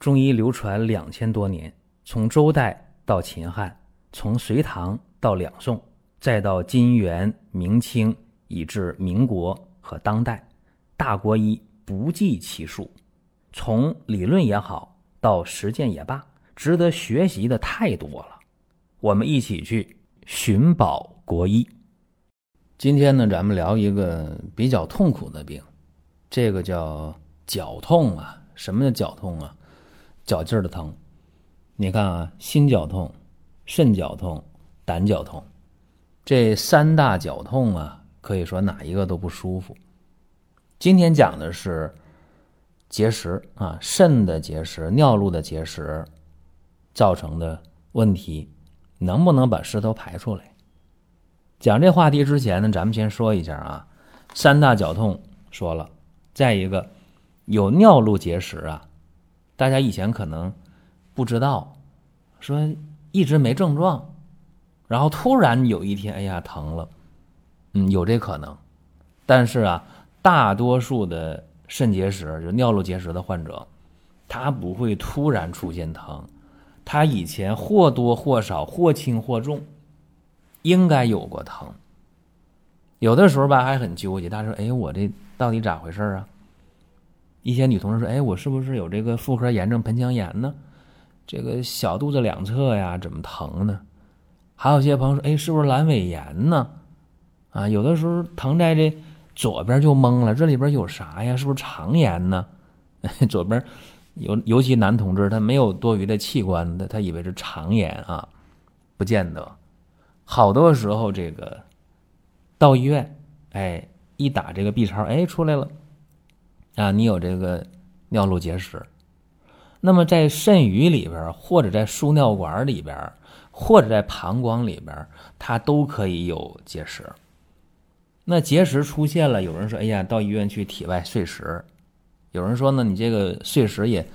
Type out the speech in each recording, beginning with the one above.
中医流传两千多年，从周代到秦汉，从隋唐到两宋，再到金元明清，以至民国和当代，大国医不计其数。从理论也好，到实践也罢，值得学习的太多了。我们一起去寻宝国医。今天呢，咱们聊一个比较痛苦的病，这个叫绞痛啊。什么叫绞痛啊？脚劲儿的疼。你看啊，心绞痛、肾绞痛、胆绞痛，这三大绞痛啊，可以说哪一个都不舒服。今天讲的是结石啊，肾的结石、尿路的结石造成的问题，能不能把石头排出来？讲这话题之前呢，咱们先说一下啊，三大绞痛说了，再一个有尿路结石啊，大家以前可能不知道，说一直没症状，然后突然有一天，哎呀疼了，嗯，有这可能，但是啊，大多数的肾结石就尿路结石的患者，他不会突然出现疼，他以前或多或少、或轻或重。应该有过疼，有的时候吧还很纠结。他说：“哎，我这到底咋回事啊？”一些女同事说：“哎，我是不是有这个妇科炎症、盆腔炎呢？这个小肚子两侧呀，怎么疼呢？”还有些朋友说：“哎，是不是阑尾炎呢？”啊，有的时候疼在这左边就懵了，这里边有啥呀？是不是肠炎呢？左边尤尤其男同志，他没有多余的器官，他他以为是肠炎啊，不见得。好多时候，这个到医院，哎，一打这个 B 超，哎，出来了，啊，你有这个尿路结石。那么在肾盂里边，或者在输尿管里边，或者在膀胱里边，它都可以有结石。那结石出现了，有人说，哎呀，到医院去体外碎石。有人说呢，你这个碎石也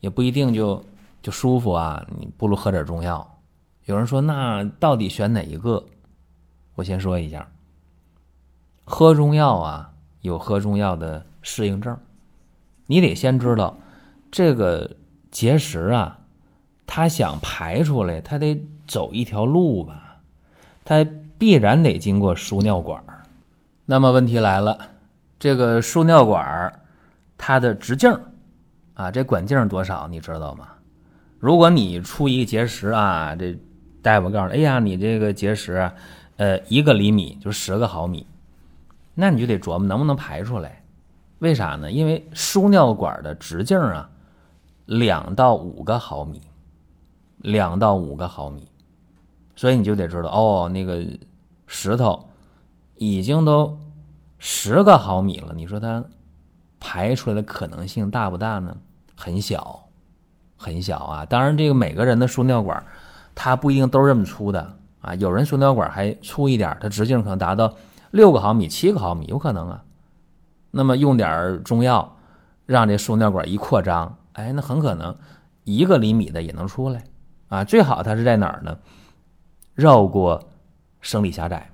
也不一定就就舒服啊，你不如喝点中药。有人说：“那到底选哪一个？”我先说一下，喝中药啊，有喝中药的适应症。你得先知道，这个结石啊，它想排出来，它得走一条路吧，它必然得经过输尿管。那么问题来了，这个输尿管它的直径啊，这管径多少？你知道吗？如果你出一个结石啊，这。大夫告诉你：“哎呀，你这个结石，呃，一个厘米就十个毫米，那你就得琢磨能不能排出来。为啥呢？因为输尿管的直径啊，两到五个毫米，两到五个毫米，所以你就得知道哦，那个石头已经都十个毫米了，你说它排出来的可能性大不大呢？很小，很小啊。当然，这个每个人的输尿管。”它不一定都是这么粗的啊，有人输尿管还粗一点，它直径可能达到六个毫米、七个毫米，有可能啊。那么用点中药，让这输尿管一扩张，哎，那很可能一个厘米的也能出来啊。最好它是在哪儿呢？绕过生理狭窄，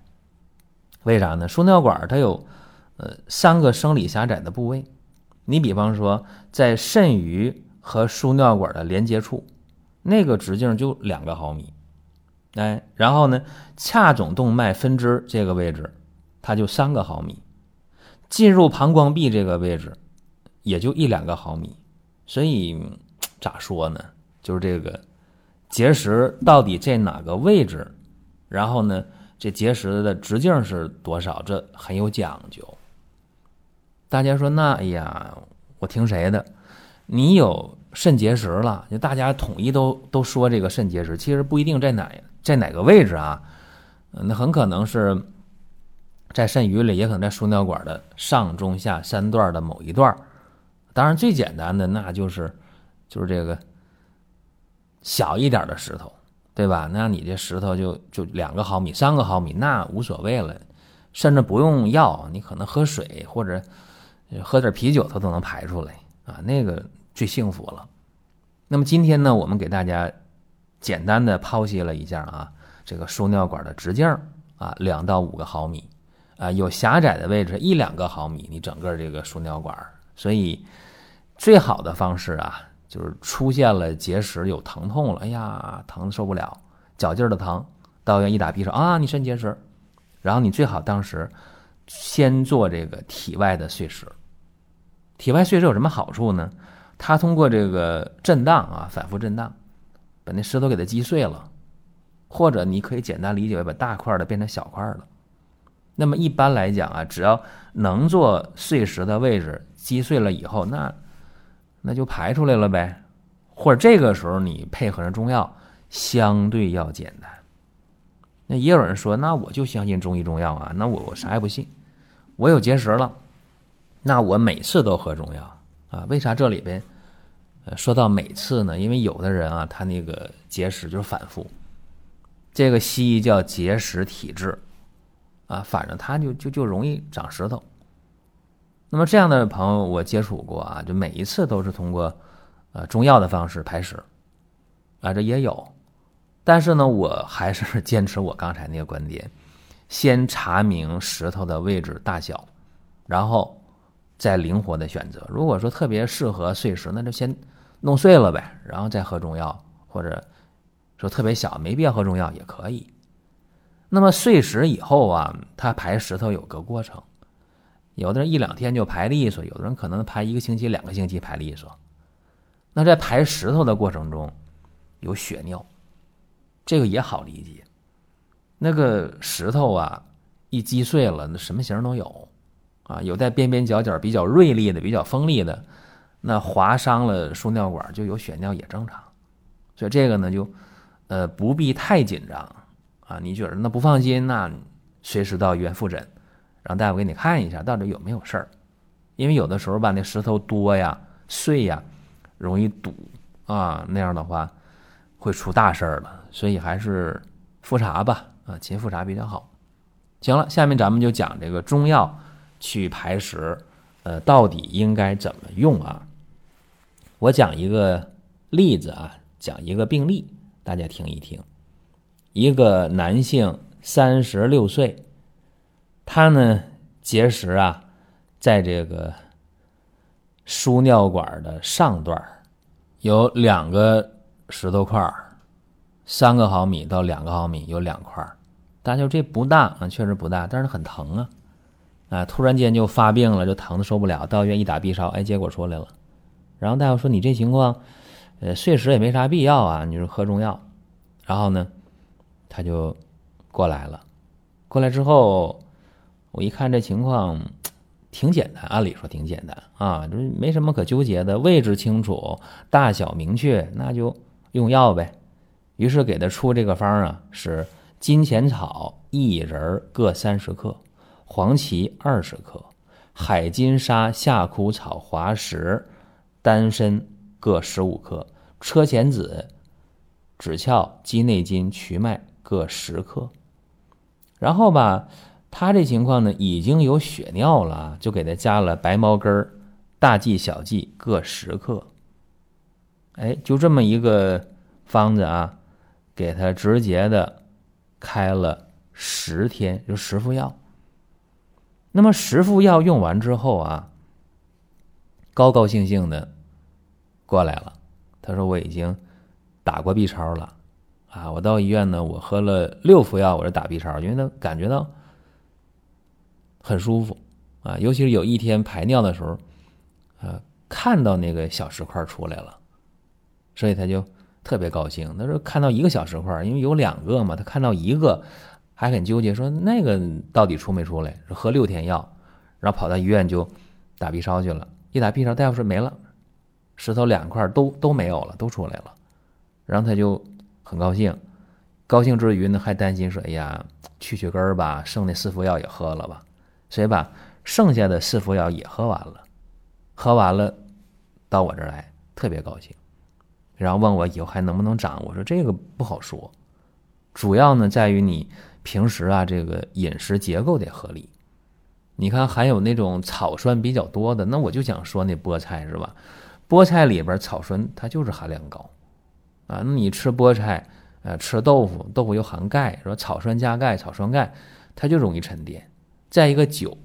为啥呢？输尿管它有呃三个生理狭窄的部位，你比方说在肾盂和输尿管的连接处。那个直径就两个毫米，哎，然后呢，髂总动脉分支这个位置，它就三个毫米，进入膀胱壁这个位置，也就一两个毫米，所以咋说呢？就是这个结石到底在哪个位置，然后呢，这结石的直径是多少，这很有讲究。大家说那，哎呀，我听谁的？你有？肾结石了，就大家统一都都说这个肾结石，其实不一定在哪在哪个位置啊，那很可能是在肾盂里，也可能在输尿管的上中下三段的某一段。当然，最简单的那就是就是这个小一点的石头，对吧？那你这石头就就两个毫米、三个毫米，那无所谓了，甚至不用药，你可能喝水或者喝点啤酒，它都能排出来啊，那个。最幸福了。那么今天呢，我们给大家简单的剖析了一下啊，这个输尿管的直径啊，两到五个毫米啊，有狭窄的位置一两个毫米，你整个这个输尿管。所以最好的方式啊，就是出现了结石有疼痛了，哎呀，疼的受不了，脚劲儿的疼，到医院一打 B 超啊，你肾结石，然后你最好当时先做这个体外的碎石。体外碎石有什么好处呢？它通过这个震荡啊，反复震荡，把那石头给它击碎了，或者你可以简单理解为把大块的变成小块了。那么一般来讲啊，只要能做碎石的位置击碎了以后，那那就排出来了呗。或者这个时候你配合上中药，相对要简单。那也有人说，那我就相信中医中药啊，那我我啥也不信，我有结石了。那我每次都喝中药啊？为啥这里边，说到每次呢？因为有的人啊，他那个结石就是反复，这个西医叫结石体质，啊，反正他就就就容易长石头。那么这样的朋友我接触过啊，就每一次都是通过，呃，中药的方式排石，啊，这也有，但是呢，我还是 坚持我刚才那个观点，先查明石头的位置大小，然后。再灵活的选择，如果说特别适合碎石，那就先弄碎了呗，然后再喝中药，或者说特别小没必要喝中药也可以。那么碎石以后啊，它排石头有个过程，有的人一两天就排利索，有的人可能排一个星期、两个星期排利索。那在排石头的过程中，有血尿，这个也好理解。那个石头啊，一击碎了，那什么形都有。啊，有带边边角角比较锐利的、比较锋利的，那划伤了输尿管就有血尿也正常，所以这个呢就，呃不必太紧张啊。你觉得那不放心，那随时到医院复诊，让大夫给你看一下到底有没有事儿。因为有的时候吧，那石头多呀、碎呀，容易堵啊，那样的话会出大事儿了。所以还是复查吧，啊，勤复查比较好。行了，下面咱们就讲这个中药。去排石，呃，到底应该怎么用啊？我讲一个例子啊，讲一个病例，大家听一听。一个男性，三十六岁，他呢结石啊，在这个输尿管的上段有两个石头块三个毫米到两个毫米有两块大家这不大啊，确实不大，但是很疼啊。啊！突然间就发病了，就疼的受不了，到医院一打 B 超，哎，结果出来了。然后大夫说：“你这情况，呃，碎石也没啥必要啊，你就喝中药。”然后呢，他就过来了。过来之后，我一看这情况 挺简单，按理说挺简单啊，就是没什么可纠结的，位置清楚，大小明确，那就用药呗。于是给他出这个方啊，是金钱草一人各三十克。黄芪二十克，海金沙、夏枯草、滑石、丹参各十五克，车前子、枳壳、鸡内金、瞿麦各十克。然后吧，他这情况呢已经有血尿了，就给他加了白茅根儿、大剂、小剂各十克。哎，就这么一个方子啊，给他直接的开了十天，就十副药。那么十副药用完之后啊，高高兴兴的过来了。他说：“我已经打过 B 超了，啊，我到医院呢，我喝了六副药，我这打 B 超，因为他感觉到很舒服啊，尤其是有一天排尿的时候，啊，看到那个小石块出来了，所以他就特别高兴。他说看到一个小石块，因为有两个嘛，他看到一个。”还很纠结，说那个到底出没出来？喝六天药，然后跑到医院就打 B 超去了。一打 B 超，大夫说没了，石头两块都都没有了，都出来了。然后他就很高兴，高兴之余呢，还担心说：“哎呀，去去根儿吧，剩那四服药也喝了吧。”所以把剩下的四服药也喝完了。喝完了，到我这儿来，特别高兴，然后问我以后还能不能长。我说这个不好说，主要呢在于你。平时啊，这个饮食结构得合理。你看，含有那种草酸比较多的，那我就想说那菠菜是吧？菠菜里边草酸它就是含量高啊。那你吃菠菜，呃，吃豆腐，豆腐又含钙，说草酸加钙，草酸钙，它就容易沉淀。再一个酒，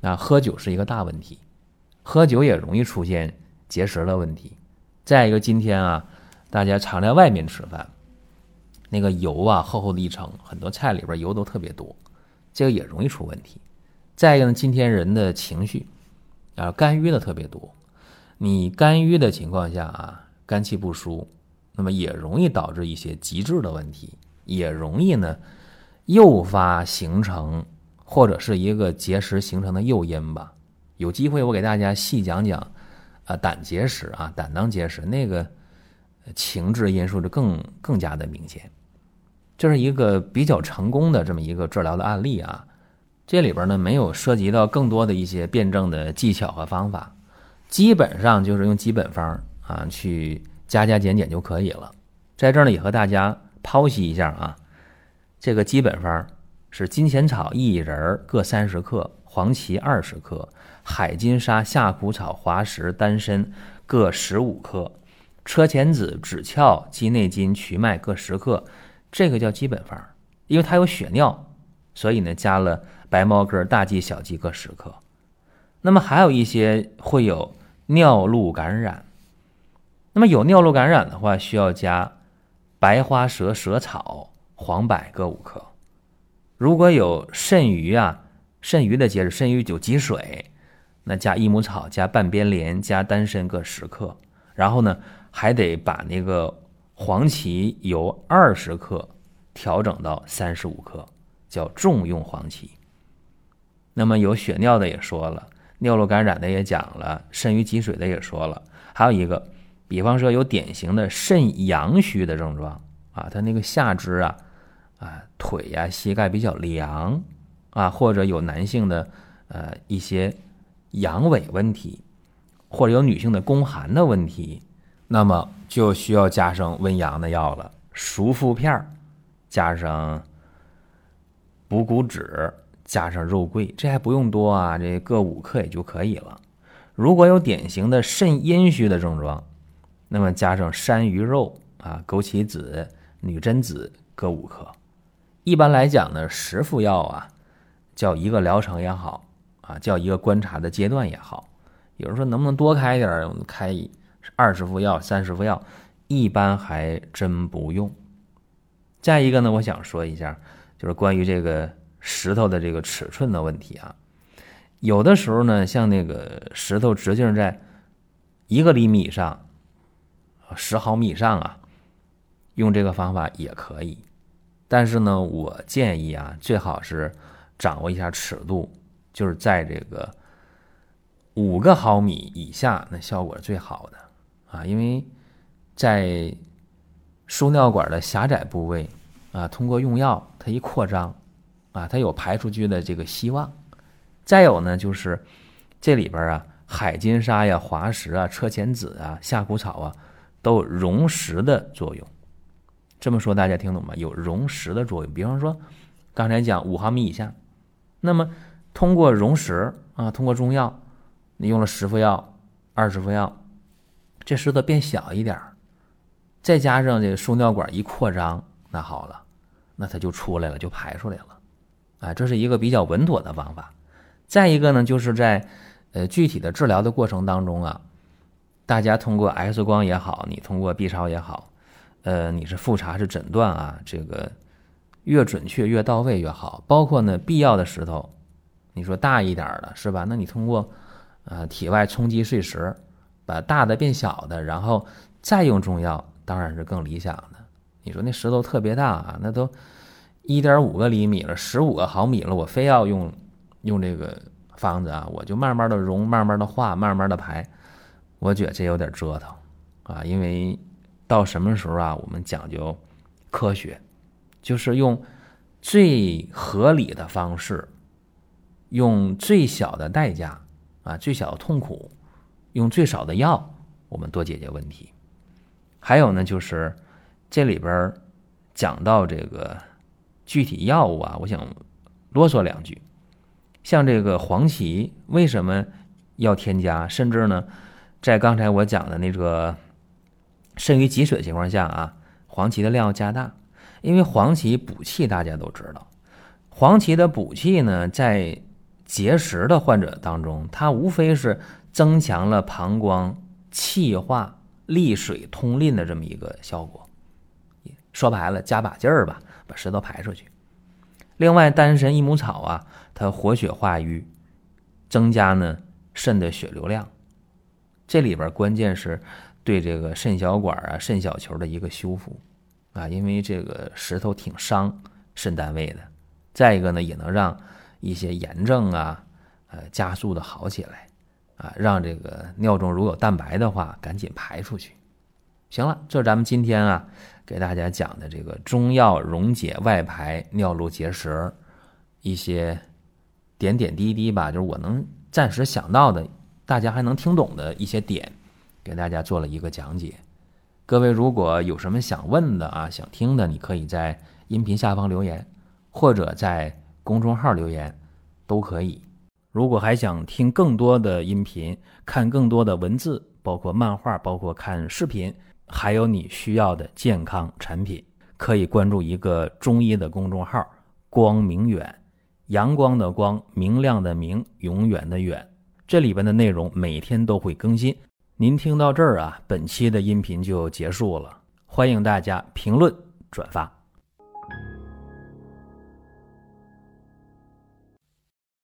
啊，喝酒是一个大问题，喝酒也容易出现结石的问题。再一个，今天啊，大家常在外面吃饭，那个油啊厚厚的一层，很多菜里边油都特别多，这个也容易出问题。再一个呢，今天人的情绪啊肝郁的特别多，你肝郁的情况下啊，肝气不舒，那么也容易导致一些急滞的问题，也容易呢诱发形成或者是一个结石形成的诱因吧。有机会我给大家细讲讲啊胆结石啊胆囊结石那个情志因素就更更加的明显。这是一个比较成功的这么一个治疗的案例啊。这里边呢没有涉及到更多的一些辩证的技巧和方法，基本上就是用基本方啊去加加减减就可以了。在这儿呢也和大家剖析一下啊，这个基本方是金钱草一仁各三十克，黄芪二十克，海金沙、夏枯草、滑石、丹参各十五克，车前子、枳壳、鸡内金、瞿麦各十克，这个叫基本方，因为它有血尿，所以呢加了。白茅根、大蓟、小蓟各十克，那么还有一些会有尿路感染，那么有尿路感染的话，需要加白花蛇舌草、黄柏各五克。如果有肾盂啊，肾盂的结石，肾盂有积水，那加益母草、加半边莲、加丹参各十克。然后呢，还得把那个黄芪由二十克调整到三十五克，叫重用黄芪。那么有血尿的也说了，尿路感染的也讲了，肾盂积水的也说了，还有一个，比方说有典型的肾阳虚的症状啊，他那个下肢啊，啊腿呀膝盖比较凉啊，或者有男性的呃一些阳痿问题，或者有女性的宫寒的问题，那么就需要加上温阳的药了，熟附片儿，加上补骨脂。加上肉桂，这还不用多啊，这各五克也就可以了。如果有典型的肾阴虚的症状，那么加上山萸肉啊、枸杞子、女贞子各五克。一般来讲呢，十副药啊，叫一个疗程也好啊，叫一个观察的阶段也好。有人说能不能多开点儿，开二十副药、三十副药，一般还真不用。再一个呢，我想说一下，就是关于这个。石头的这个尺寸的问题啊，有的时候呢，像那个石头直径在一个厘米以上，十毫米以上啊，用这个方法也可以。但是呢，我建议啊，最好是掌握一下尺度，就是在这个五个毫米以下，那效果是最好的啊。因为在输尿管的狭窄部位啊，通过用药，它一扩张。啊，它有排出去的这个希望。再有呢，就是这里边啊，海金沙呀、滑石啊、车前子啊、夏枯草啊，都有溶石的作用。这么说大家听懂吗？有溶石的作用。比方说，刚才讲五毫米以下，那么通过溶石啊，通过中药，你用了十副药、二十副药，这石头变小一点儿再加上这个输尿管一扩张，那好了，那它就出来了，就排出来了。啊，这是一个比较稳妥的方法。再一个呢，就是在呃具体的治疗的过程当中啊，大家通过 X 光也好，你通过 B 超也好，呃，你是复查是诊断啊，这个越准确越到位越好。包括呢，必要的石头，你说大一点的是吧？那你通过呃体外冲击碎石，把大的变小的，然后再用中药，当然是更理想的。你说那石头特别大啊，那都。一点五个厘米了，十五个毫米了，我非要用用这个方子啊，我就慢慢的溶，慢慢的化，慢慢的排，我觉得这有点折腾啊，因为到什么时候啊，我们讲究科学，就是用最合理的方式，用最小的代价啊，最小的痛苦，用最少的药，我们多解决问题。还有呢，就是这里边讲到这个。具体药物啊，我想啰嗦两句。像这个黄芪为什么要添加？甚至呢，在刚才我讲的那个肾盂积水情况下啊，黄芪的量要加大，因为黄芪补气，大家都知道。黄芪的补气呢，在结石的患者当中，它无非是增强了膀胱气化利水通淋的这么一个效果。说白了，加把劲儿吧，把石头排出去。另外，丹参、益母草啊，它活血化瘀，增加呢肾的血流量。这里边关键是对这个肾小管啊、肾小球的一个修复啊，因为这个石头挺伤肾单位的。再一个呢，也能让一些炎症啊，呃，加速的好起来啊，让这个尿中如果有蛋白的话，赶紧排出去。行了，这咱们今天啊。给大家讲的这个中药溶解外排尿路结石，一些点点滴滴吧，就是我能暂时想到的，大家还能听懂的一些点，给大家做了一个讲解。各位如果有什么想问的啊，想听的，你可以在音频下方留言，或者在公众号留言，都可以。如果还想听更多的音频，看更多的文字，包括漫画，包括看视频。还有你需要的健康产品，可以关注一个中医的公众号“光明远”，阳光的光，明亮的明，永远的远。这里边的内容每天都会更新。您听到这儿啊，本期的音频就结束了。欢迎大家评论转发。